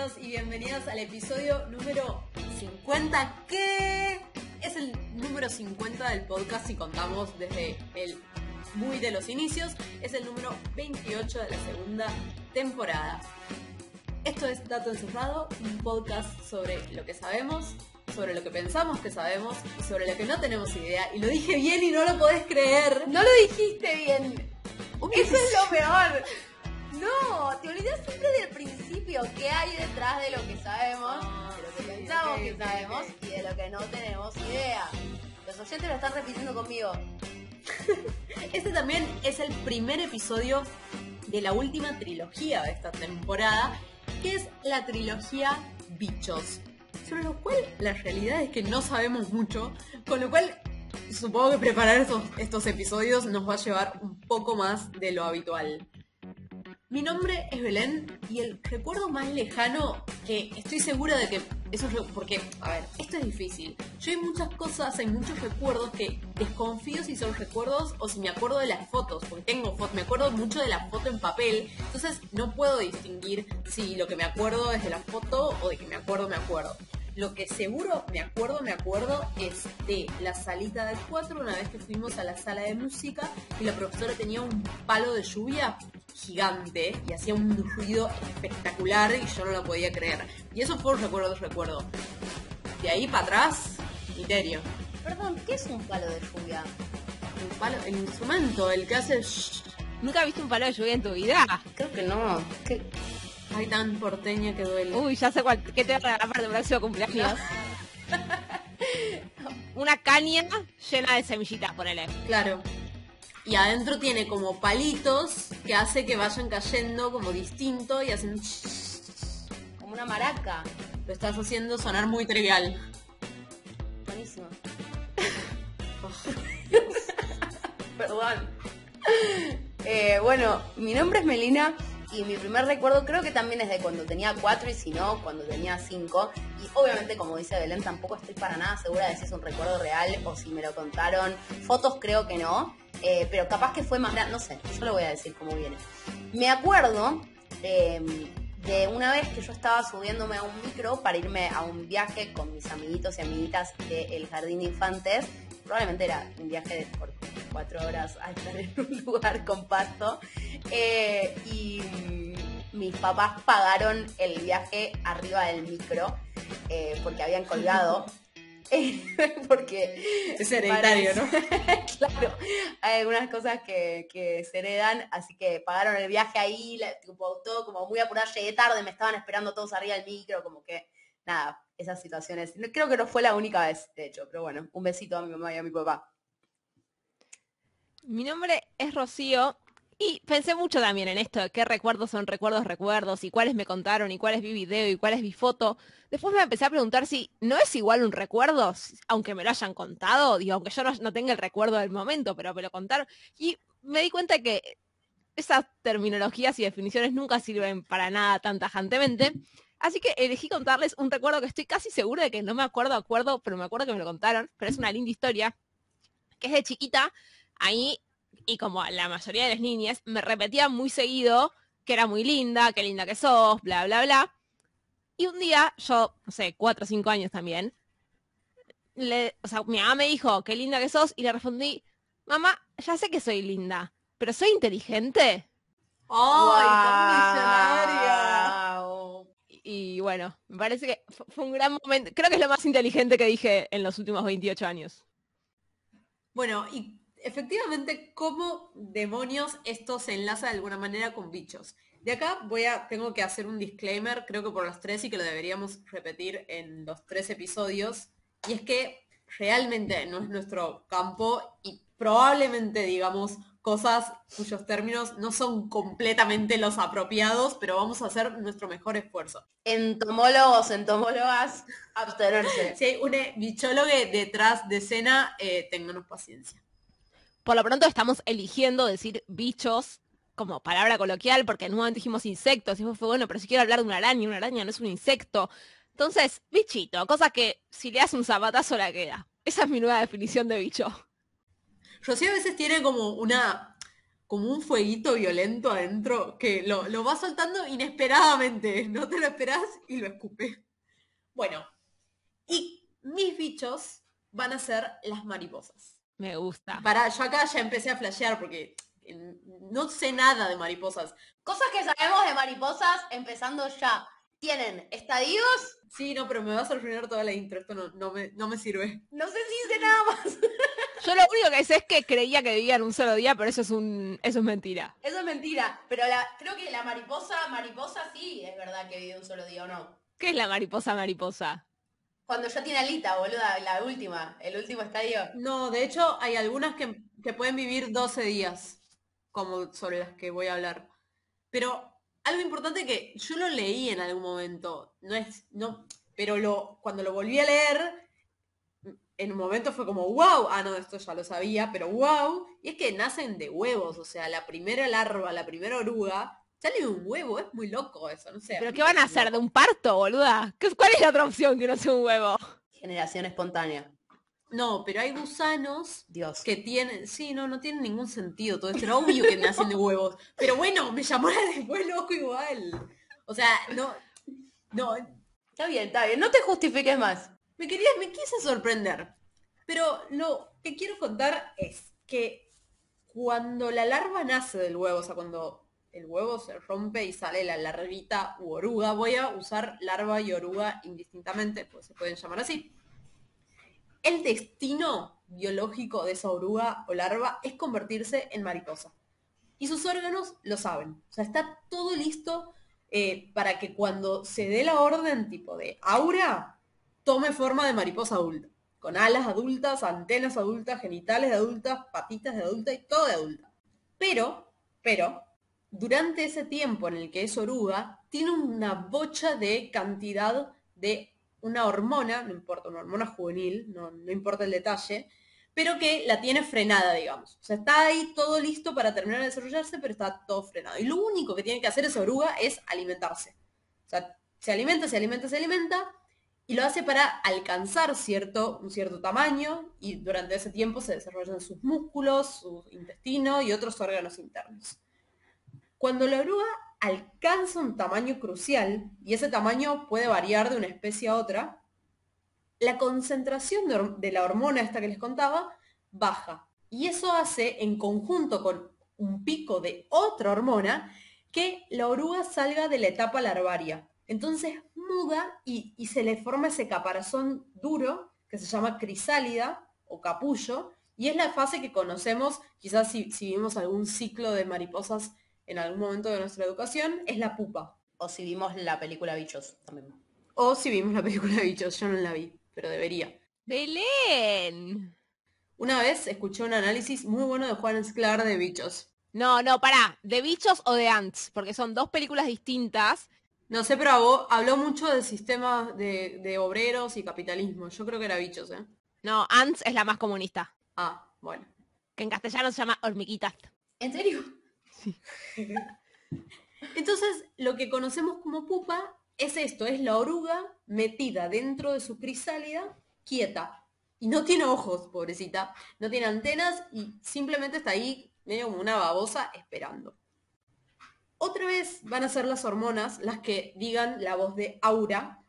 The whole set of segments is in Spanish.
bienvenidos y bienvenidas al episodio número 50, que es el número 50 del podcast si contamos desde el muy de los inicios, es el número 28 de la segunda temporada. Esto es Dato Encerrado, un podcast sobre lo que sabemos, sobre lo que pensamos que sabemos y sobre lo que no tenemos idea. Y lo dije bien y no lo podés creer. No lo dijiste bien. Eso es lo peor. No, te olvidas siempre del principio, qué hay detrás de lo que sabemos, Ah, de lo que pensamos que sabemos y de lo que no tenemos idea. Los oyentes lo están repitiendo conmigo. Este también es el primer episodio de la última trilogía de esta temporada, que es la trilogía Bichos. Sobre lo cual la realidad es que no sabemos mucho, con lo cual supongo que preparar estos, estos episodios nos va a llevar un poco más de lo habitual. Mi nombre es Belén y el recuerdo más lejano que estoy segura de que eso es porque, a ver, esto es difícil. Yo hay muchas cosas, hay muchos recuerdos que desconfío si son recuerdos o si me acuerdo de las fotos, porque tengo fotos, me acuerdo mucho de la foto en papel, entonces no puedo distinguir si lo que me acuerdo es de la foto o de que me acuerdo, me acuerdo. Lo que seguro me acuerdo, me acuerdo es de la salita del 4, una vez que fuimos a la sala de música y la profesora tenía un palo de lluvia gigante y hacía un ruido espectacular y yo no lo podía creer. Y eso fue un recuerdo, recuerdo. De ahí para atrás, misterio. Perdón, ¿qué es un palo de lluvia? El, palo, el instrumento, el que hace... shhh. ¿Nunca viste un palo de lluvia en tu vida? Creo que no. ¿Qué? Ay, tan porteña que duele. Uy, ya sé cuál, qué te voy a regalar para tu próximo cumpleaños. Una caña llena de semillitas, ponele. Claro. Y adentro tiene como palitos que hace que vayan cayendo como distinto y hacen... Como una maraca. Lo estás haciendo sonar muy trivial. Buenísimo. Perdón. Eh, bueno, mi nombre es Melina y mi primer recuerdo creo que también es de cuando tenía cuatro y si no, cuando tenía cinco. Y obviamente, como dice Belén, tampoco estoy para nada segura de si es un recuerdo real o si me lo contaron. Fotos creo que no, eh, pero capaz que fue más grande, no sé, yo lo voy a decir como viene. Me acuerdo eh, de una vez que yo estaba subiéndome a un micro para irme a un viaje con mis amiguitos y amiguitas del Jardín de Infantes. Probablemente era un viaje de por cuatro horas a estar en un lugar con pasto. Eh, y mm, mis papás pagaron el viaje arriba del micro eh, porque habían colgado. Eh, porque Es hereditario, ¿no? claro, hay algunas cosas que, que se heredan, así que pagaron el viaje ahí, la- tipo, todo como muy apurado, llegué tarde, me estaban esperando todos arriba del micro, como que, nada, esas situaciones. Creo que no fue la única vez, de hecho, pero bueno, un besito a mi mamá y a mi papá. Mi nombre es Rocío y pensé mucho también en esto de qué recuerdos son recuerdos, recuerdos y cuáles me contaron y cuáles vi video y cuáles vi foto. Después me empecé a preguntar si no es igual un recuerdo, aunque me lo hayan contado, digo, aunque yo no, no tenga el recuerdo del momento, pero me lo contaron. Y me di cuenta que esas terminologías y definiciones nunca sirven para nada tan tajantemente. Así que elegí contarles un recuerdo que estoy casi segura de que no me acuerdo, acuerdo, pero me acuerdo que me lo contaron, pero es una linda historia, que es de chiquita, ahí, y como la mayoría de las niñas, me repetía muy seguido que era muy linda, qué linda que sos, bla, bla, bla. Y un día, yo, no sé, cuatro o cinco años también, le, o sea, mi mamá me dijo, qué linda que sos, y le respondí, mamá, ya sé que soy linda, pero soy inteligente. ¡Ay, tan visionaria! Y, bueno, me parece que fu- fue un gran momento, creo que es lo más inteligente que dije en los últimos 28 años. Bueno, y efectivamente, ¿cómo demonios esto se enlaza de alguna manera con bichos? De acá voy a, tengo que hacer un disclaimer, creo que por los tres y que lo deberíamos repetir en los tres episodios. Y es que realmente no es nuestro campo y probablemente digamos cosas cuyos términos no son completamente los apropiados, pero vamos a hacer nuestro mejor esfuerzo. Entomólogos, entomólogas, abstenerse. Si hay un bichólogo detrás de escena, eh, ténganos paciencia. Por lo pronto estamos eligiendo decir bichos como palabra coloquial, porque en un momento dijimos insectos, y fue, fue bueno, pero si quiero hablar de una araña, una araña no es un insecto. Entonces, bichito, cosa que si le das un zapatazo la queda. Esa es mi nueva definición de bicho. Rocío a veces tiene como una, como un fueguito violento adentro que lo, lo va soltando inesperadamente. No te lo esperás y lo escupe. Bueno, y mis bichos van a ser las mariposas. Me gusta. Para, yo acá ya empecé a flashear porque no sé nada de mariposas. Cosas que sabemos de mariposas, empezando ya. ¿Tienen estadios? Sí, no, pero me vas a arruinar toda la intro. Esto no, no, me, no me sirve. No sé si hice nada más. Yo lo único que sé es que creía que vivían un solo día, pero eso es un eso es mentira. Eso es mentira. Pero la, creo que la mariposa, mariposa sí es verdad que vive un solo día o no. ¿Qué es la mariposa mariposa? Cuando ya tiene alita, boluda, la última, el último estadio. No, de hecho hay algunas que, que pueden vivir 12 días, como sobre las que voy a hablar. Pero algo importante que yo lo leí en algún momento, no es, no, pero lo, cuando lo volví a leer, en un momento fue como, wow, ah, no, esto ya lo sabía, pero wow, y es que nacen de huevos, o sea, la primera larva, la primera oruga, sale de un huevo, es muy loco eso, no sé. ¿Pero qué van a hacer? ¿De un parto, boluda? ¿Qué- ¿Cuál es la otra opción que no sea un huevo? Generación espontánea. No, pero hay gusanos Dios. que tienen, sí, no, no tienen ningún sentido todo esto, era obvio que nacen de huevos, pero bueno, me llamó la después loco igual. O sea, no, no, Está bien, está bien. No te justifiques más. Me quería, me quise sorprender. Pero lo que quiero contar es que cuando la larva nace del huevo, o sea, cuando el huevo se rompe y sale la larvita u oruga, voy a usar larva y oruga indistintamente, pues se pueden llamar así. El destino biológico de esa oruga o larva es convertirse en mariposa. Y sus órganos lo saben. O sea, está todo listo eh, para que cuando se dé la orden tipo de aura, tome forma de mariposa adulta. Con alas adultas, antenas adultas, genitales de adultas, patitas de adulta y todo de adulta. Pero, pero, durante ese tiempo en el que es oruga, tiene una bocha de cantidad de una hormona, no importa, una hormona juvenil, no, importa el detalle, pero que la tiene frenada, digamos. O sea, está ahí todo listo para terminar de desarrollarse, pero está todo frenado. Y lo único que tiene que hacer esa oruga es alimentarse. O sea, se alimenta, se alimenta, se alimenta, y lo hace para alcanzar cierto, un cierto tamaño, y durante ese tiempo se desarrollan sus músculos, su intestino y otros órganos internos. Cuando la oruga alcanza un tamaño crucial, y ese tamaño puede variar de una especie a otra, la concentración de, de la hormona esta que les contaba baja. Y eso hace, en conjunto con un pico de otra hormona, que la oruga salga de la etapa larvaria. Entonces muda y, y se le forma ese caparazón duro que se llama crisálida o capullo, y es la fase que conocemos, quizás si, si vimos algún ciclo de mariposas en algún momento de nuestra educación, es la pupa. O si vimos la película Bichos también. O si vimos la película de bichos, yo no la vi, pero debería. Belén. Una vez escuché un análisis muy bueno de Juan Sclar de bichos. No, no, pará. ¿De bichos o de ants? Porque son dos películas distintas. No sé, pero habló, habló mucho del sistema de, de obreros y capitalismo. Yo creo que era bichos, ¿eh? No, ants es la más comunista. Ah, bueno. Que en castellano se llama hormiguitas. ¿En serio? Entonces, lo que conocemos como pupa es esto, es la oruga metida dentro de su crisálida, quieta. Y no tiene ojos, pobrecita. No tiene antenas y simplemente está ahí medio como una babosa esperando. Otra vez van a ser las hormonas las que digan la voz de aura.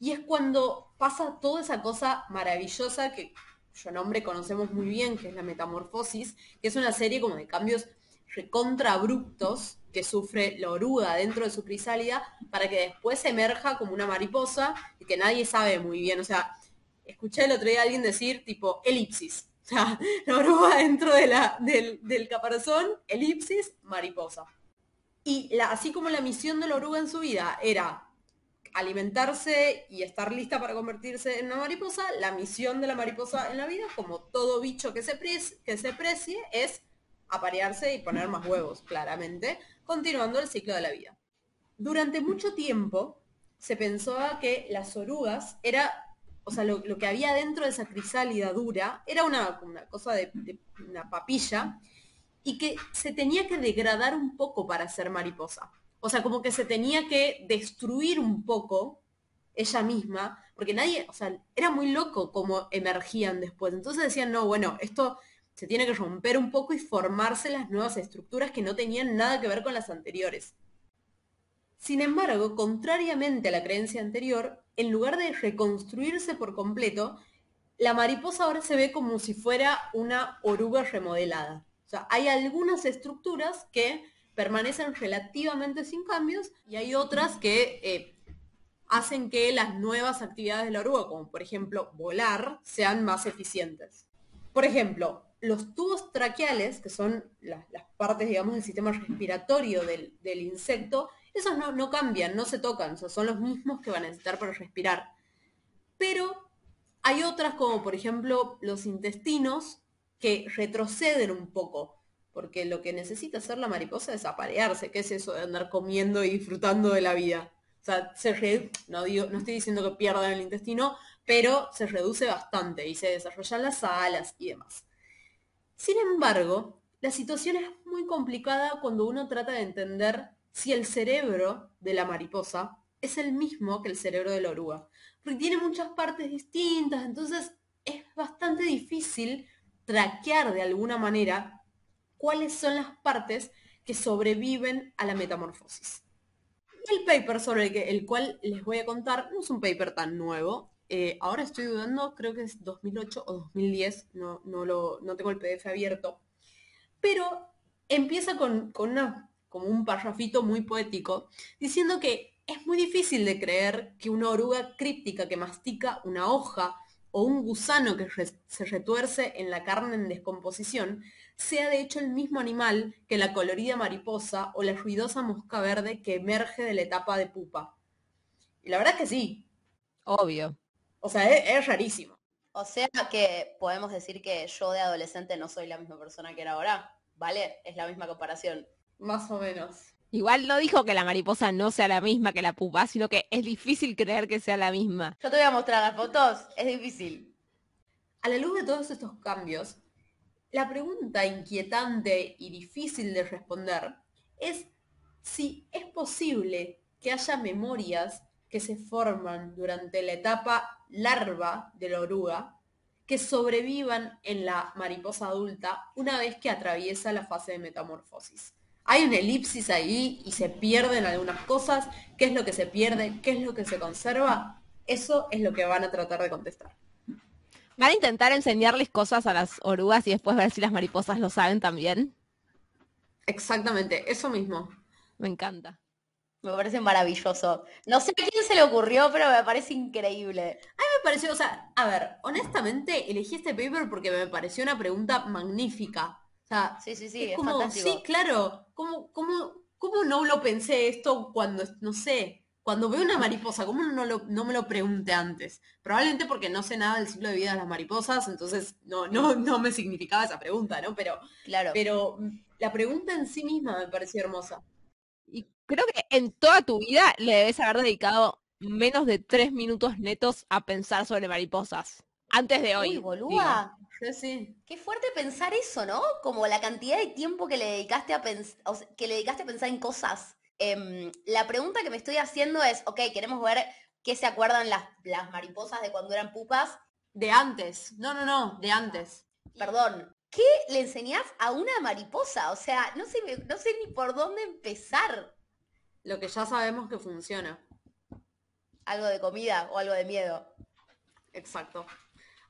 Y es cuando pasa toda esa cosa maravillosa que yo nombre conocemos muy bien, que es la metamorfosis, que es una serie como de cambios recontra abruptos que sufre la oruga dentro de su crisálida para que después emerja como una mariposa y que nadie sabe muy bien. O sea, escuché el otro día a alguien decir tipo elipsis. O sea, la oruga dentro de la, del, del caparazón, elipsis, mariposa. Y así como la misión de la oruga en su vida era alimentarse y estar lista para convertirse en una mariposa, la misión de la mariposa en la vida, como todo bicho que se, pre- que se precie, es aparearse y poner más huevos, claramente, continuando el ciclo de la vida. Durante mucho tiempo se pensaba que las orugas era, o sea, lo, lo que había dentro de esa crisálida dura era una, una cosa de una papilla y que se tenía que degradar un poco para ser mariposa. O sea, como que se tenía que destruir un poco ella misma, porque nadie, o sea, era muy loco cómo emergían después. Entonces decían, no, bueno, esto se tiene que romper un poco y formarse las nuevas estructuras que no tenían nada que ver con las anteriores. Sin embargo, contrariamente a la creencia anterior, en lugar de reconstruirse por completo, la mariposa ahora se ve como si fuera una oruga remodelada. O sea, hay algunas estructuras que permanecen relativamente sin cambios y hay otras que eh, hacen que las nuevas actividades de la oruga, como por ejemplo volar, sean más eficientes. Por ejemplo, los tubos traqueales, que son las, partes, digamos, del sistema respiratorio del, insecto, esos no, cambian, no se tocan, son los mismos que van a necesitar para respirar. Pero hay otras, como por ejemplo los intestinos, que retroceden un poco porque lo que necesita hacer la mariposa es aparearse, ¿qué es eso de andar comiendo y disfrutando de la vida? O sea, se no, digo, no estoy diciendo que pierdan el intestino, pero se reduce bastante y se desarrollan las alas y demás. Sin embargo, la situación es muy complicada cuando uno trata de entender si el cerebro de la mariposa es el mismo que el cerebro de la oruga. Porque tiene muchas partes distintas, entonces es bastante difícil traquear de alguna manera cuáles son las partes que sobreviven a la metamorfosis. El paper sobre el, cual les voy a contar no es un paper tan nuevo. Eh, ahora estoy dudando, creo que es 2008 o 2010, no, no, lo, no tengo el PDF abierto. Pero empieza con, con un parrafito muy poético, diciendo que es muy difícil de creer que una oruga críptica que mastica una hoja o un gusano que se retuerce en la carne en descomposición sea de hecho el mismo animal que la colorida mariposa o la ruidosa mosca verde que emerge de la etapa de pupa. Y la verdad es que sí. Obvio. O sea, es, rarísimo. O sea que podemos decir que yo de adolescente no soy la misma persona que era ahora. ¿Vale? Es la misma comparación. Más o menos. Igual no dijo que la mariposa no sea la misma que la pupa, sino que es difícil creer que sea la misma. Yo te voy a mostrar las fotos, es difícil. A la luz de todos estos cambios, la pregunta inquietante y difícil de responder es si es posible que haya memorias que se forman durante la etapa larva de la oruga que sobrevivan en la mariposa adulta una vez que atraviesa la fase de metamorfosis. Hay una elipsis ahí y se pierden algunas cosas. ¿Qué es lo que se pierde? ¿Qué es lo que se conserva? Eso es lo que van a tratar de contestar. ¿Van a intentar enseñarles cosas a las orugas y después ver si las mariposas lo saben también? Exactamente, eso mismo. Me encanta. Me parece maravilloso. No sé a quién se le ocurrió, pero me parece increíble. A mí me pareció, o sea, a ver, honestamente elegí este paper porque me pareció una pregunta magnífica. O sea, sí, sí, sí, es, como, sí, claro, ¿cómo, cómo, ¿cómo no lo pensé esto cuando, no sé, cuando veo una mariposa, ¿cómo no, no me lo pregunté antes? Probablemente porque no sé nada del ciclo de vida de las mariposas, entonces no, no, no me significaba esa pregunta, ¿no? Pero, claro. pero la pregunta en sí misma me pareció hermosa. Y creo que en toda tu vida le debes haber dedicado menos de tres minutos netos a pensar sobre mariposas. Antes de hoy. Uy. Sí, sí. Qué fuerte pensar eso, ¿no? Como la cantidad de tiempo que le dedicaste a pensar, que le dedicaste a pensar en cosas. Em, la pregunta que me estoy haciendo es, ok, queremos ver qué se acuerdan las, las mariposas de cuando eran pupas. De antes. No, no, no, de antes. Perdón. ¿Qué le enseñás a una mariposa? O sea, no sé, no sé ni por dónde empezar. Lo que ya sabemos que funciona. Algo de comida o algo de miedo. Exacto.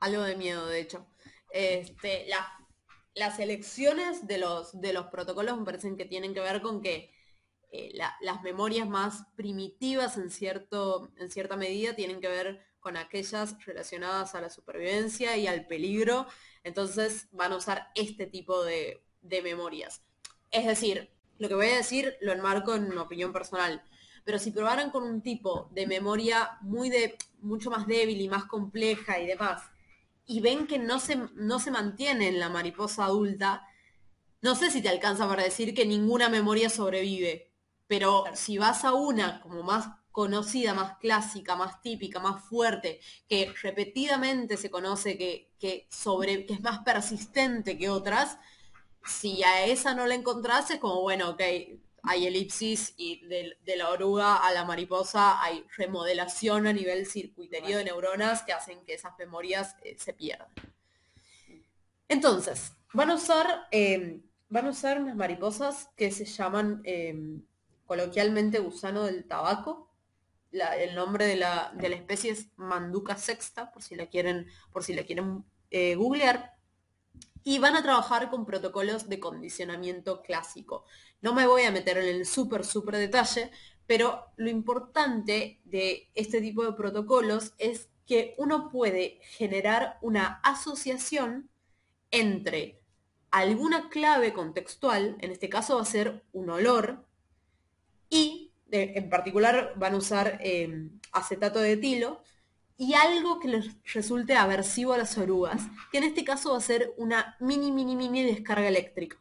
Algo de miedo, de hecho. Este, las elecciones de los, de los protocolos me parecen que tienen que ver con que eh, las memorias más primitivas en, cierto, en cierta medida tienen que ver con aquellas relacionadas a la supervivencia y al peligro, entonces van a usar este tipo de, memorias. Es decir, lo que voy a decir lo enmarco en una opinión personal, pero si probaran con un tipo de memoria muy de, mucho más débil y más compleja y demás, y ven que no se, no se mantiene en la mariposa adulta, no sé si te alcanza para decir que ninguna memoria sobrevive, pero si vas a una como más conocida, más clásica, más típica, más fuerte, que repetidamente se conoce que, que, sobre, que es más persistente que otras, si a esa no la encontrás es como, bueno, ok, hay elipsis y de, la oruga a la mariposa hay remodelación a nivel circuiterio de neuronas que hacen que esas memorias eh, se pierdan. Entonces, Van a usar, eh, van a usar unas mariposas que se llaman eh, coloquialmente gusano del tabaco. La- el nombre de la, de la especie es Manduca sexta, por si la quieren, por si la quieren eh, googlear. Y van a trabajar con protocolos de condicionamiento clásico. No me voy a meter en el súper, súper detalle, pero lo importante de este tipo de protocolos es que uno puede generar una asociación entre alguna clave contextual, en este caso va a ser un olor, y en particular van a usar eh, acetato de etilo, y algo que les resulte aversivo a las orugas, que en este caso va a ser una mini, mini, mini descarga eléctrica.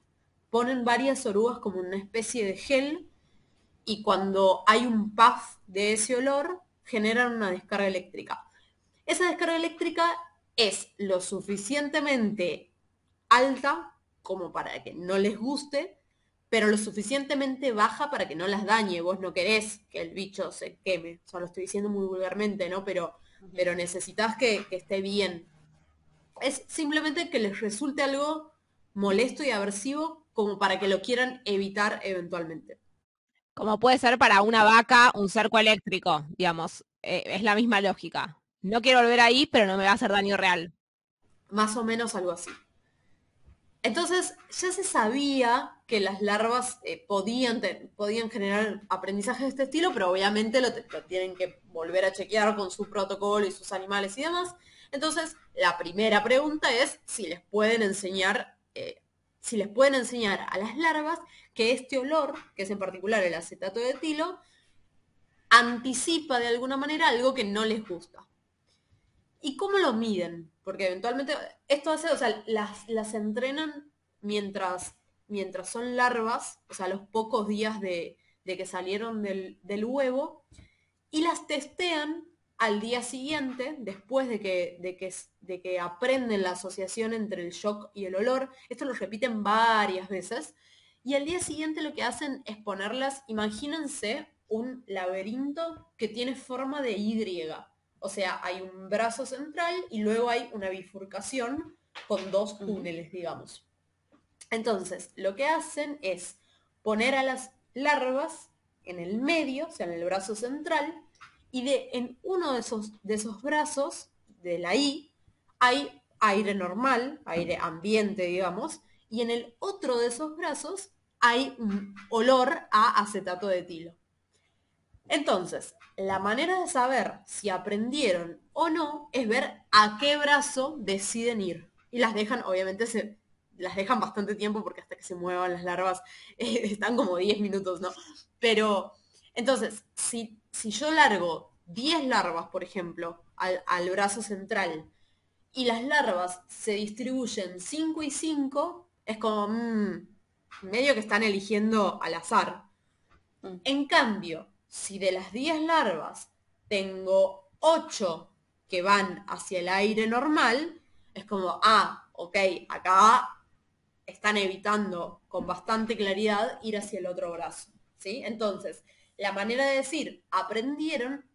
Ponen varias orugas como una especie de gel y cuando hay un puff de ese olor, generan una descarga eléctrica. Esa descarga eléctrica es lo suficientemente alta como para que no les guste, pero lo suficientemente baja para que no las dañe. Vos no querés que el bicho se queme. O sea, lo estoy diciendo muy vulgarmente, ¿no? Pero, pero necesitas que, que esté bien. Es simplemente que les resulte algo molesto y aversivo como para que lo quieran evitar eventualmente. Como puede ser para una vaca un cerco eléctrico, digamos. Eh, es la misma lógica. No quiero volver ahí, pero no me va a hacer daño real. Más o menos algo así. Entonces ya se sabía que las larvas eh, podían, podían generar aprendizaje de este estilo, pero obviamente lo, te- lo tienen que volver a chequear con su protocolo y sus animales y demás. Entonces la primera pregunta es si les pueden enseñar, eh, si les pueden enseñar a las larvas que este olor, que es en particular el acetato de etilo, anticipa de alguna manera algo que no les gusta. ¿Y cómo lo miden? Porque eventualmente esto hace, o sea, las, las entrenan mientras, mientras son larvas, o sea, los pocos días de, de que salieron del, del huevo, y las testean al día siguiente, después de que, de, que, de que aprenden la asociación entre el shock y el olor. Esto lo repiten varias veces. Y al día siguiente lo que hacen es ponerlas, imagínense un laberinto que tiene forma de Y. O sea, hay un brazo central y luego hay una bifurcación con dos túneles, digamos. Entonces, lo que hacen es poner a las larvas en el medio, o sea, en el brazo central, y de, en uno de esos, de esos brazos, de la I, hay aire normal, aire ambiente, digamos, y en el otro de esos brazos hay un olor a acetato de etilo. Entonces, la manera de saber si aprendieron o no es ver a qué brazo deciden ir. Y las dejan, obviamente, se, las dejan bastante tiempo porque hasta que se muevan las larvas eh, están como 10 minutos, ¿no? Pero, entonces, si, si yo largo 10 larvas, por ejemplo, al, al brazo central, y las larvas se distribuyen 5 y 5, es como, mmm, medio que están eligiendo al azar. Mm. En cambio, si de las 10 larvas tengo 8 que van hacia el aire normal, es como, ah, ok, acá están evitando con bastante claridad ir hacia el otro brazo. ¿sí? Entonces, la manera de decir aprendieron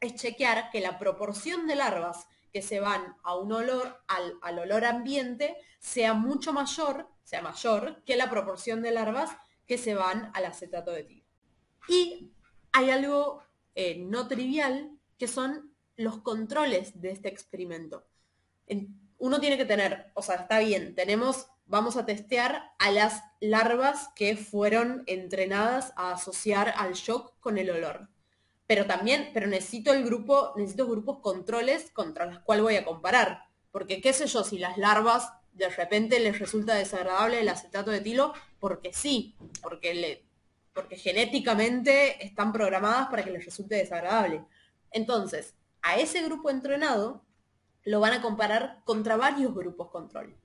es chequear que la proporción de larvas que se van a un olor, al, al olor ambiente, sea mucho mayor, sea mayor que la proporción de larvas que se van al acetato de tiro. Y hay algo eh, no trivial que son los controles de este experimento. En, uno tiene que tener, o sea, está bien, tenemos, vamos a testear a las larvas que fueron entrenadas a asociar al shock con el olor. Pero también, pero necesito el grupo, necesito grupos controles contra los cuales voy a comparar. Porque qué sé yo, si las larvas de repente les resulta desagradable el acetato de etilo, porque sí, porque le, porque genéticamente están programadas para que les resulte desagradable. Entonces, a ese grupo entrenado lo van a comparar contra varios grupos control.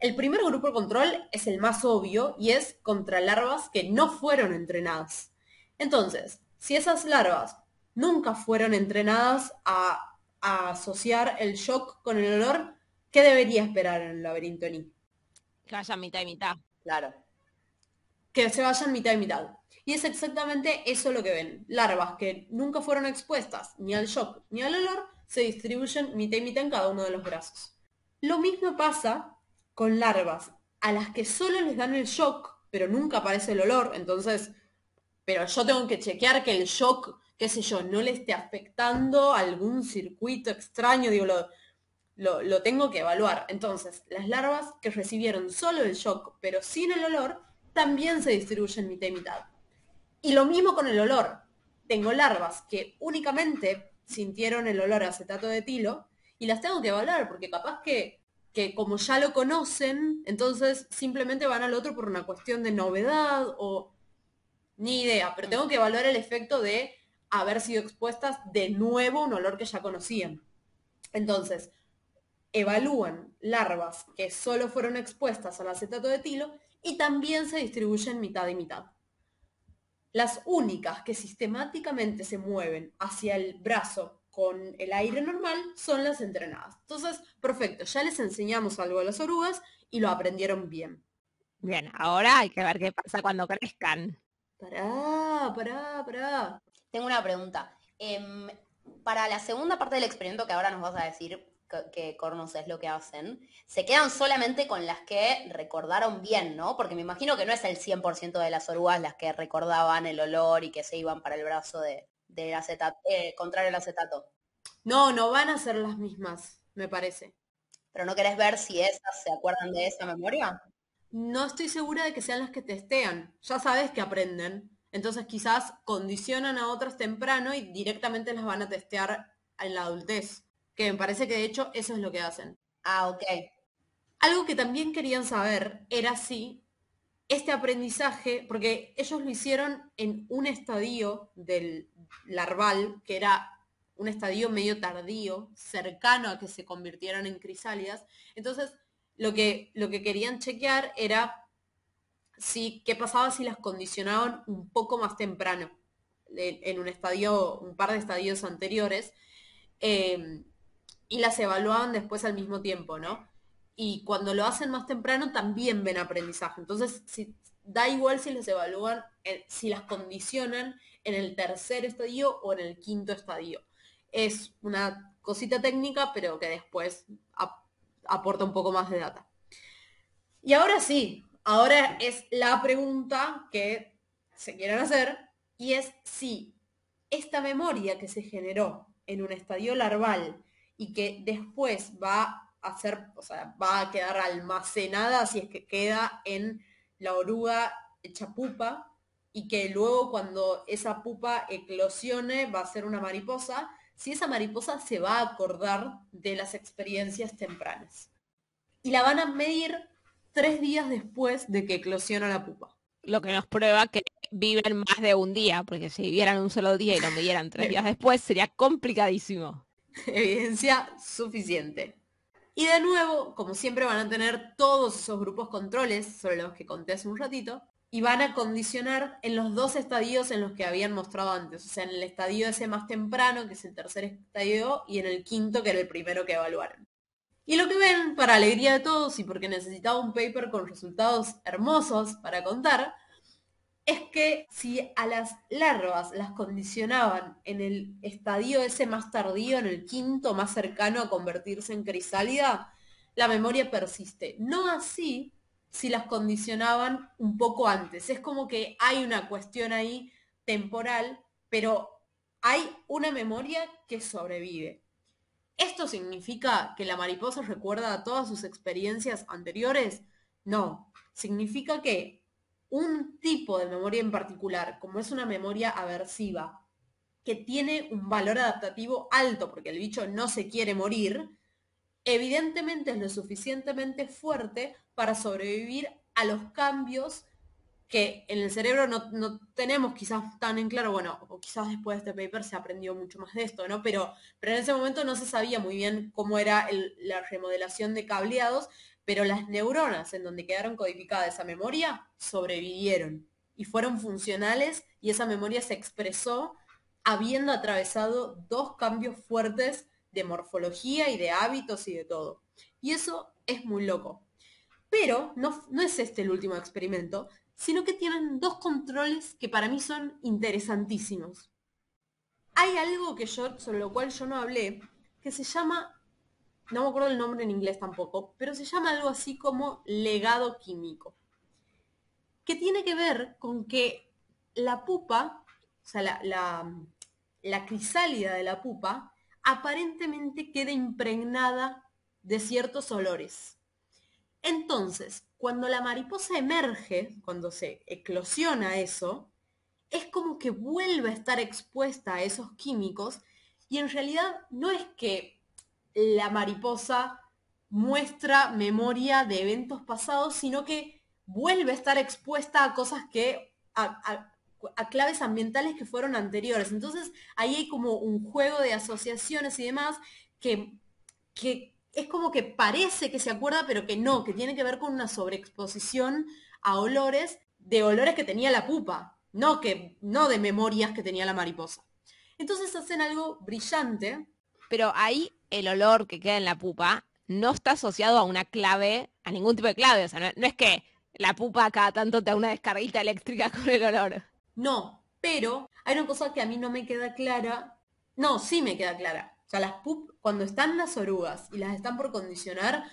El primer grupo control es el más obvio y es contra larvas que no fueron entrenadas. Entonces, si esas larvas nunca fueron entrenadas a, a asociar el shock con el olor, ¿qué debería esperar en el laberinto Ni? Que vaya mitad y mitad. Claro. Que se vayan mitad y mitad. Y es exactamente eso lo que ven. Larvas que nunca fueron expuestas ni al shock ni al olor se distribuyen mitad y mitad en cada uno de los brazos. Lo mismo pasa con larvas a las que solo les dan el shock, pero nunca aparece el olor, entonces, pero yo tengo que chequear que el shock, qué sé yo, no le esté afectando algún circuito extraño, digo, lo, lo, lo tengo que evaluar. Entonces, las larvas que recibieron solo el shock, pero sin el olor, también se distribuyen mitad y mitad. Y lo mismo con el olor. Tengo larvas que únicamente sintieron el olor a acetato de etilo y las tengo que evaluar porque capaz que, que como ya lo conocen, entonces simplemente van al otro por una cuestión de novedad o ni idea, pero tengo que evaluar el efecto de haber sido expuestas de nuevo a un olor que ya conocían. Entonces, evalúan larvas que solo fueron expuestas al acetato de etilo y también se distribuyen mitad y mitad. Las únicas que sistemáticamente se mueven hacia el brazo con el aire normal son las entrenadas. Entonces, perfecto, ya les enseñamos algo a las orugas y lo aprendieron bien. Bien, ahora hay que ver qué pasa cuando crezcan. Pará, pará, pará. Tengo una pregunta. Em, para la segunda parte del experimento que ahora nos vas a decir, que, que cornos es lo que hacen, se quedan solamente con las que recordaron bien, ¿no? Porque me imagino que no es el 100% de las orugas las que recordaban el olor y que se iban para el brazo de, de acetato, eh, contrario al acetato. No, no van a ser las mismas, me parece. Pero no querés ver si esas se acuerdan de esa memoria. No estoy segura de que sean las que testean. Ya sabes que aprenden. Entonces quizás condicionan a otras temprano y directamente las van a testear en la adultez. Que me parece que de hecho eso es lo que hacen. Ah, ok. Algo que también querían saber era si este aprendizaje, porque ellos lo hicieron en un estadio del larval, que era un estadio medio tardío, cercano a que se convirtieran en crisálidas. Entonces, lo que, lo que querían chequear era si, qué pasaba si las condicionaban un poco más temprano, en, un estadio, un par de estadios anteriores, eh, y las evaluaban después al mismo tiempo, ¿no? Y cuando lo hacen más temprano también ven aprendizaje. Entonces, si, da igual si las evalúan, si las condicionan en el tercer estadio o en el quinto estadio. Es una cosita técnica, pero que después ap- aporta un poco más de data. Y ahora sí, ahora es la pregunta que se quieren hacer y es si esta memoria que se generó en un estadio larval y que después va a ser, o sea, va a quedar almacenada si es que queda en la oruga hecha pupa y que luego cuando esa pupa eclosione va a ser una mariposa, si esa mariposa se va a acordar de las experiencias tempranas. Y la van a medir tres días después de que eclosiona la pupa. Lo que nos prueba que viven más de un día, porque si vivieran un solo día y lo midieran tres días después, sería complicadísimo. Evidencia suficiente. Y de nuevo, como siempre, van a tener todos esos grupos controles sobre los que conté hace un ratito y van a condicionar en los dos estadios en los que habían mostrado antes. O sea, en el estadio ese más temprano, que es el tercer estadio, y en el quinto, que era el primero que evaluaron. Y lo que ven, para alegría de todos y porque necesitaba un paper con resultados hermosos para contar, es que si a las larvas las condicionaban en el estadio ese más tardío, en el quinto más cercano a convertirse en crisálida, la memoria persiste. No así si las condicionaban un poco antes. Es como que hay una cuestión ahí temporal, pero hay una memoria que sobrevive. ¿Esto significa que la mariposa recuerda todas sus experiencias anteriores? No, significa que un tipo de memoria en particular, como es una memoria aversiva, que tiene un valor adaptativo alto porque el bicho no se quiere morir, evidentemente es lo suficientemente fuerte para sobrevivir a los cambios que en el cerebro no, no, tenemos quizás tan en claro, bueno, o quizás después de este paper se aprendió mucho más de esto, ¿no? Pero, pero en ese momento no se sabía muy bien cómo era la remodelación de cableados, pero las neuronas en donde quedaron codificada esa memoria sobrevivieron y fueron funcionales y esa memoria se expresó habiendo atravesado dos cambios fuertes de morfología y de hábitos y de todo. Y eso es muy loco. Pero no, no es este el último experimento, sino que tienen dos controles que para mí son interesantísimos. Hay algo que yo, sobre lo cual yo no hablé, que se llama no me acuerdo el nombre en inglés tampoco, pero se llama algo así como legado químico, que tiene que ver con que la pupa, o sea, la, la, crisálida de la pupa, aparentemente queda impregnada de ciertos olores. Entonces, cuando la mariposa emerge, cuando se eclosiona eso, es como que vuelve a estar expuesta a esos químicos y en realidad no es que la mariposa muestra memoria de eventos pasados, sino que vuelve a estar expuesta a cosas que, a, claves ambientales que fueron anteriores. Entonces ahí hay como un juego de asociaciones y demás que, que es como que parece que se acuerda, pero que no, que tiene que ver con una sobreexposición a olores de olores que tenía la pupa, no, que, no de memorias que tenía la mariposa. Entonces hacen algo brillante. Pero ahí el olor que queda en la pupa no está asociado a una clave, a ningún tipo de clave. O sea, no, es que la pupa cada tanto te da una descarguita eléctrica con el olor. No, pero hay una cosa que a mí no me queda clara. No, sí me queda clara. O sea, las pup, cuando están las orugas y las están por condicionar,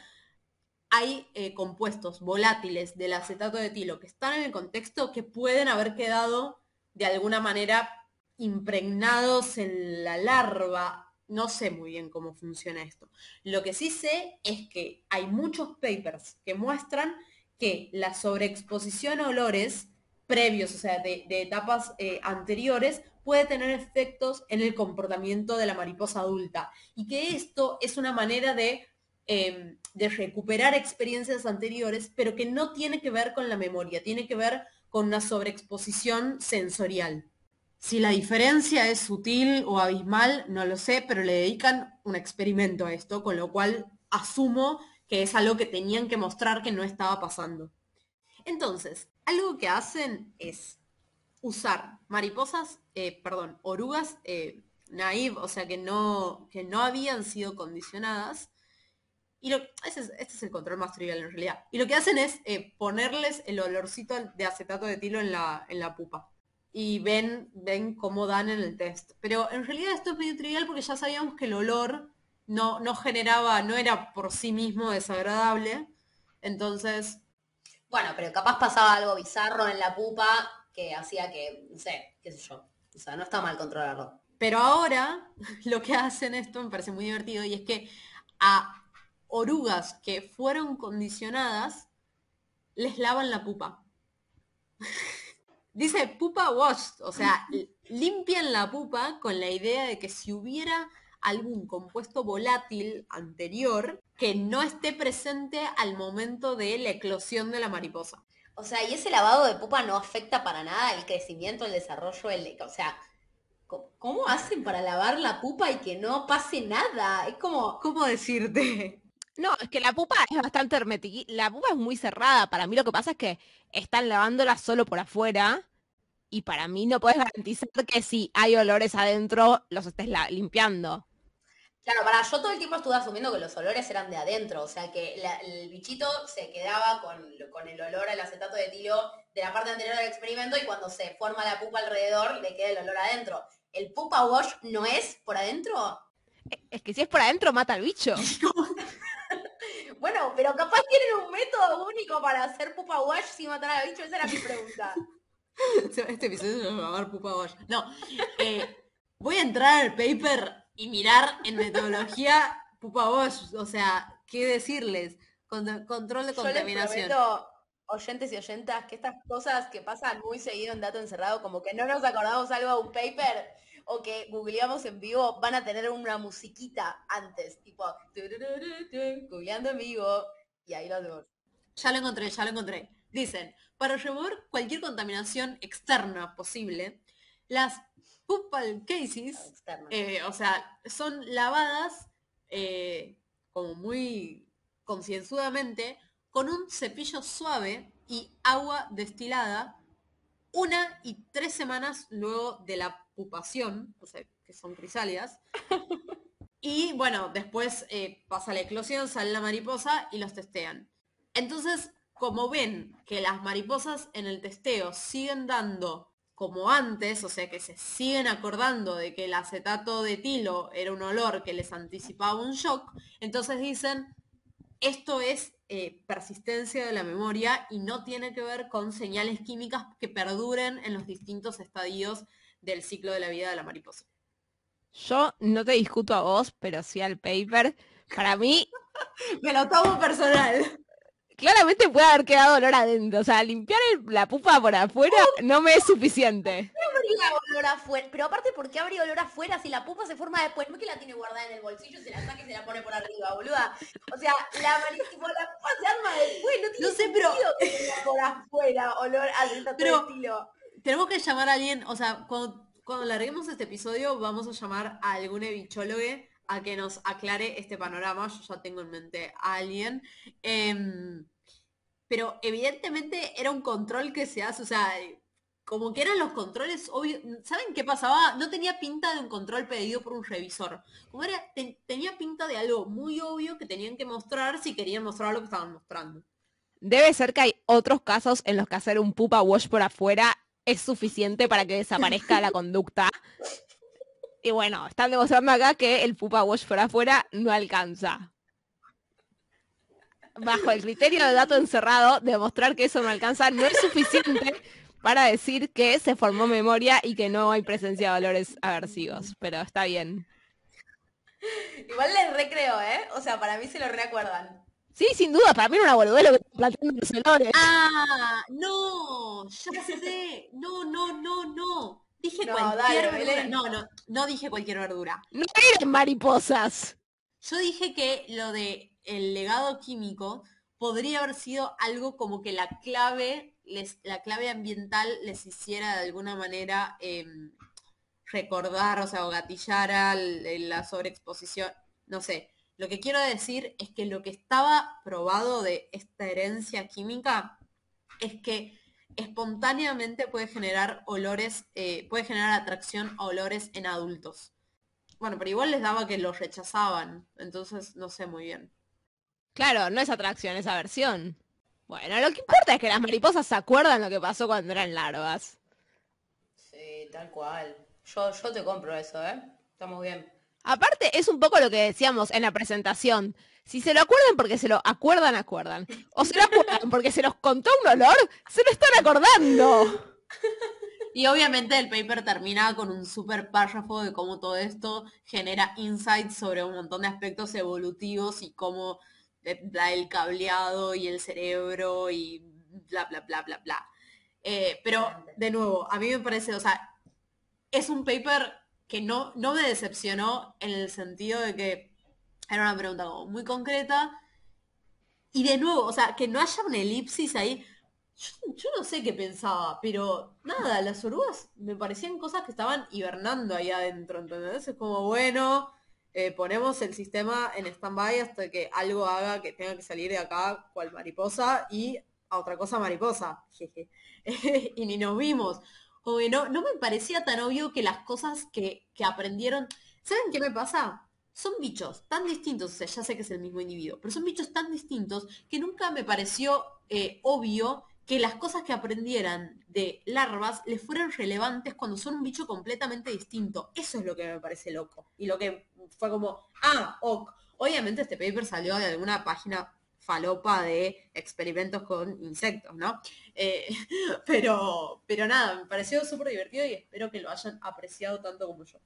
hay eh, compuestos volátiles del acetato de etilo que están en el contexto que pueden haber quedado de alguna manera impregnados en la larva no sé muy bien cómo funciona esto. Lo que sí sé es que hay muchos papers que muestran que la sobreexposición a olores previos, o sea, de, etapas eh, anteriores, puede tener efectos en el comportamiento de la mariposa adulta. Y que esto es una manera de, em, de recuperar experiencias anteriores, pero que no tiene que ver con la memoria, tiene que ver con una sobreexposición sensorial. Si la diferencia es sutil o abismal, no lo sé, pero le dedican un experimento a esto, con lo cual asumo que es algo que tenían que mostrar que no estaba pasando. Entonces, algo que hacen es usar mariposas, eh, perdón, orugas eh, naive, o sea, que no, que no habían sido condicionadas. Y lo, este es el control más trivial en realidad. Y lo que hacen es eh, ponerles el olorcito de acetato de etilo en la, en la pupa y ven, ven cómo dan en el test. Pero en realidad esto es medio trivial porque ya sabíamos que el olor no, no generaba, no era por sí mismo desagradable. Entonces. Bueno, pero capaz pasaba algo bizarro en la pupa que hacía que, no sé, qué sé yo. O sea, no está mal controlarlo. Pero ahora lo que hacen esto me parece muy divertido y es que a orugas que fueron condicionadas les lavan la pupa. Dice pupa wash, o sea, limpian la pupa con la idea de que si hubiera algún compuesto volátil anterior que no esté presente al momento de la eclosión de la mariposa. O sea, y ese lavado de pupa no afecta para nada el crecimiento, el desarrollo, el, o sea, ¿cómo hacen para lavar la pupa y que no pase nada? Es como, ¿cómo decirte? No, es que la pupa es bastante hermética. La pupa es muy cerrada. Para mí lo que pasa es que están lavándola solo por afuera. Y para mí no puedes garantizar que si hay olores adentro, los estés limpiando. Claro, para yo todo el tiempo estuve asumiendo que los olores eran de adentro, o sea que el bichito se quedaba con, con, el olor al acetato de etilo de la parte anterior del experimento y cuando se forma la pupa alrededor le queda el olor adentro. ¿El pupa wash no es por adentro? Es que si es por adentro mata al bicho. Bueno, pero capaz tienen un método único para hacer pupa wash sin matar al bicho, esa era mi pregunta. Este episodio se va a llamar pupa wash. No, eh, voy a entrar al paper y mirar en metodología pupa wash, o sea, ¿qué decirles? control de contaminación. Yo oyentes y oyentas, que estas cosas que pasan muy seguido en dato encerrado, como que no nos acordamos algo de un paper, o que googleamos en vivo, van a tener una musiquita antes, tipo, googleando en vivo, y ahí lo hacemos. Ya lo encontré, ya lo encontré. Dicen, para remover cualquier contaminación externa posible, las pupal cases, eh, o sea, son lavadas eh, como muy concienzudamente con un cepillo suave y agua destilada una y tres semanas luego de la o sea, que son crisálidas. Y bueno, después eh, pasa la eclosión, sale la mariposa y los testean. Entonces, como ven que las mariposas en el testeo siguen dando como antes, o sea que se siguen acordando de que el acetato de tilo era un olor que les anticipaba un shock, entonces dicen, esto es eh, persistencia de la memoria y no tiene que ver con señales químicas que perduren en los distintos estadios del ciclo de la vida de la mariposa. Yo no te discuto a vos, pero sí al paper. Para mí... Me lo tomo personal claramente puede haber quedado olor adentro. O sea, limpiar la pupa por afuera no me es suficiente. olor afuera? Pero aparte, ¿por qué habría olor afuera si la pupa se forma después? No es que la tiene guardada en el bolsillo, se la saca y se la pone por arriba, boluda. O sea, la, la pupa se arma después, no tiene no sé, pero... que por afuera olor adentro pero estilo. Tenemos que llamar a alguien, o sea, cuando, cuando larguemos este episodio, vamos a llamar a algún bichólogo a que nos aclare este panorama. Yo ya tengo en mente a alguien. Em, pero evidentemente era un control que se hace, o sea, como que eran los controles obvio. ¿Saben qué pasaba? No tenía pinta de un control pedido por un revisor. Como era, tenía pinta de algo muy obvio que tenían que mostrar si querían mostrar lo que estaban mostrando. Debe ser que hay otros casos en los que hacer un pupa wash por afuera es suficiente para que desaparezca la conducta. Y bueno, están demostrando acá que el pupa wash por afuera no alcanza. Bajo el criterio de dato encerrado, demostrar que eso no alcanza no es suficiente para decir que se formó memoria y que no hay presencia de valores aversivos. Pero está bien. Igual les recreo, ¿eh? O sea, para mí se lo recuerdan. Sí, sin duda, para mí era una boludez lo que planteando los olores. Ah, no, ya sé. No, no, no, no. Dije cualquier verdura. No, no, no dije cualquier verdura. No eran mariposas. Yo dije que lo de el legado químico podría haber sido algo como que la clave, les, la clave ambiental les hiciera de alguna manera em, recordar, o sea, o gatillara la sobreexposición. No sé. Lo que quiero decir es que lo que estaba probado de esta herencia química es que espontáneamente puede generar olores, eh, puede generar atracción a olores en adultos. Bueno, pero igual les daba que los rechazaban, entonces no sé muy bien. Claro, no es atracción, es aversión. Bueno, lo que importa es que las mariposas se acuerdan lo que pasó cuando eran larvas. Sí, tal cual. Yo, yo te compro eso, ¿eh? Estamos bien. Aparte, es un poco lo que decíamos en la presentación. Si se lo acuerdan porque se lo acuerdan, acuerdan. O se lo acuerdan porque se los contó un olor, se lo están acordando. Y obviamente el paper termina con un super párrafo de cómo todo esto genera insights sobre un montón de aspectos evolutivos y cómo da el cableado y el cerebro y bla, bla, bla, bla, bla. Eh, pero, de nuevo, a mí me parece, o sea, es un paper que no, no me decepcionó en el sentido de que era una pregunta muy concreta. Y de nuevo, o sea, que no haya una elipsis ahí. Yo, no sé qué pensaba, pero nada, las orugas me parecían cosas que estaban hibernando ahí adentro, ¿entendés? Es como, bueno, eh, ponemos el sistema en stand-by hasta que algo haga que tenga que salir de acá cual mariposa y a otra cosa mariposa. y ni nos vimos. Que no, no me parecía tan obvio que las cosas que, que aprendieron... ¿Saben qué me pasa? son bichos tan distintos, o sea, ya sé que es el mismo individuo, pero son bichos tan distintos que nunca me pareció eh, obvio que las cosas que aprendieran de larvas les fueran relevantes cuando son un bicho completamente distinto. Eso es lo que me parece loco. Y lo que fue como, ah, ok. Obviamente este paper salió de alguna página falopa de experimentos con insectos, ¿no? Eh, pero, pero nada, me pareció súper divertido y espero que lo hayan apreciado tanto como yo.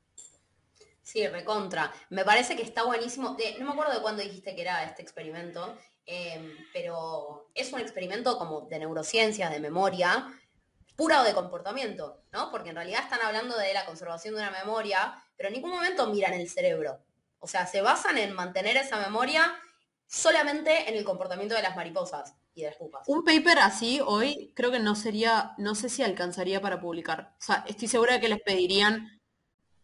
Sí, recontra. Me parece que está buenísimo. no me acuerdo de cuándo dijiste que era este experimento, em, pero es un experimento como de neurociencias, de memoria, pura o de comportamiento, ¿no? Porque en realidad están hablando de la conservación de una memoria, pero en ningún momento miran el cerebro. O sea, se basan en mantener esa memoria solamente en el comportamiento de las mariposas y de las pupas. Un paper así hoy creo que no sería, no sé si alcanzaría para publicar. O sea, estoy segura de que les pedirían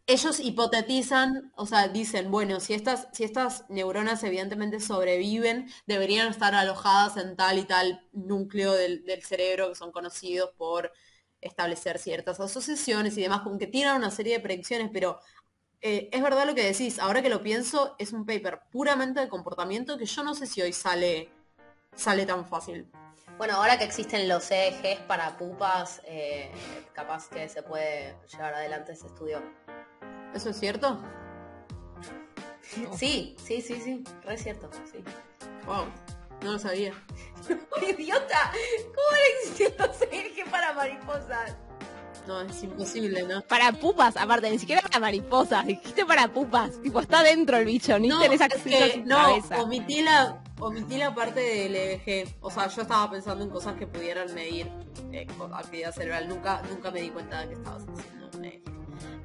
ellos hipotetizan, o sea, dicen, bueno, si estas, si estas neuronas evidentemente sobreviven, deberían estar alojadas en tal y tal núcleo del, cerebro que son conocidos por establecer ciertas asociaciones y demás, como que tiran una serie de predicciones, pero eh, es verdad lo que decís, ahora que lo pienso, es un paper puramente de comportamiento que yo no sé si hoy sale, sale tan fácil. Bueno, ahora que existen los EEGs para pupas, eh, capaz que se puede llevar adelante ese estudio. ¿Eso es cierto? Sí, sí, sí, sí, re cierto, sí. Wow, no lo sabía. ¡Idiota! ¿Cómo van a existir los EEG para mariposas? No, es imposible, ¿no? Para pupas, aparte, ni siquiera para mariposas, dijiste para pupas. Tipo, está dentro el bicho, ni No, tenés es acceso que a su no, cabeza. omití la, omití la parte del EEG. O sea, yo estaba pensando en cosas que pudieran medir eh, actividad cerebral. Nunca, nunca me di cuenta de que estabas haciendo un EEG.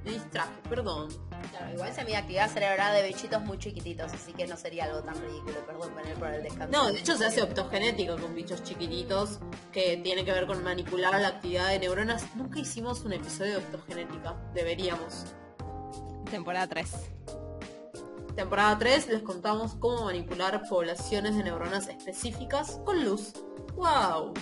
Me distraje, perdón. Claro, igual se mide actividad cerebral de bichitos muy chiquititos, así que no sería algo tan ridículo, perdón, venir por el descanso. No, de hecho se hace optogenética con bichos chiquititos que tiene que ver con manipular la actividad de neuronas. Nunca hicimos un episodio de optogenética. Deberíamos. Temporada 3. Temporada 3 les contamos cómo manipular poblaciones de neuronas específicas con luz. ¡Wow!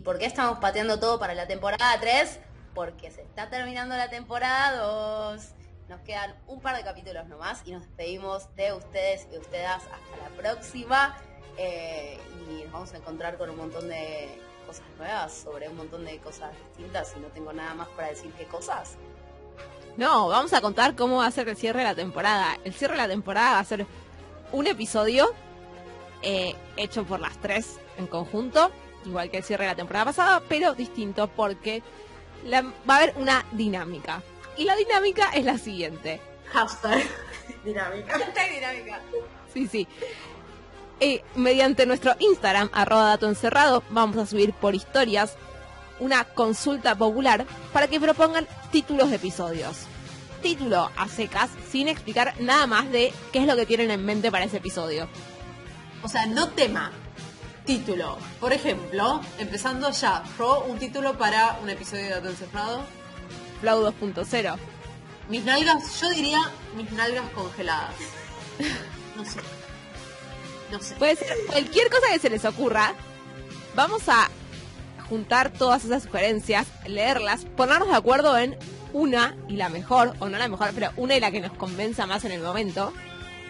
¿Y por qué estamos pateando todo para la temporada 3? Porque se está terminando la temporada 2. Nos quedan un par de capítulos nomás y nos despedimos de ustedes y de ustedes hasta la próxima. Eh, y nos vamos a encontrar con un montón de cosas nuevas, sobre un montón de cosas distintas y no tengo nada más para decir qué cosas. No, vamos a contar cómo va a ser el cierre de la temporada. El cierre de la temporada va a ser un episodio eh, hecho por las tres en conjunto, igual que el cierre de la temporada pasada, pero distinto porque la- va a haber una dinámica. Y la dinámica es la siguiente. Hashtag dinámica. dinámica. Sí, sí. Eh, mediante nuestro Instagram, arroba dato encerrado, vamos a subir por historias una consulta popular para que propongan títulos de episodios. Título a secas, sin explicar nada más de qué es lo que tienen en mente para ese episodio. O sea, no tema. Título. Por ejemplo, empezando ya, yo un título para un episodio de Dato Encerrado. Flow 2.0. Mis nalgas, yo diría mis nalgas congeladas. No sé. No sé. Puede ser cualquier cosa que se les ocurra. Vamos a juntar todas esas sugerencias, leerlas, ponernos de acuerdo en una y la mejor, o no la mejor, pero una y la que nos convenza más en el momento.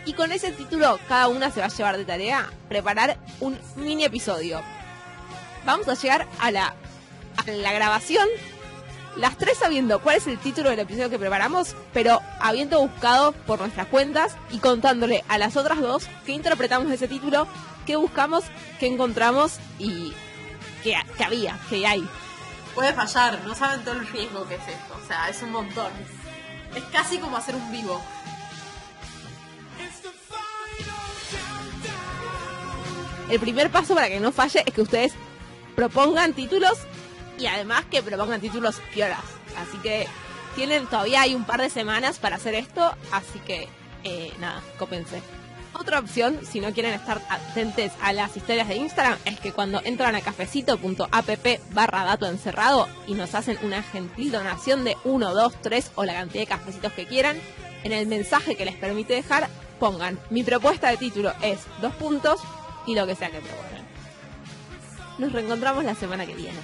Y con ese título cada una se va a llevar de tarea preparar un mini episodio. Vamos a llegar a la, a la grabación, las tres sabiendo cuál es el título del episodio que preparamos, pero habiendo buscado por nuestras cuentas y contándole a las otras dos qué interpretamos ese título, qué buscamos, qué encontramos y qué, qué había, qué hay. Puede fallar, no saben todo el riesgo que es esto. O sea, es un montón. Es casi como hacer un vivo. El primer paso para que no falle es que ustedes propongan títulos y además que propongan títulos piolas. Así que tienen todavía hay un par de semanas para hacer esto, así que eh, nada, cópense. Otra opción, si no quieren estar atentos a las historias de Instagram, es que cuando entran a cafecito.app barra dato encerrado y nos hacen una gentil donación de 1, 2, 3 o la cantidad de cafecitos que quieran, en el mensaje que les permite dejar, pongan mi propuesta de título es dos puntos y lo que sea que propongan. Nos reencontramos la semana que viene.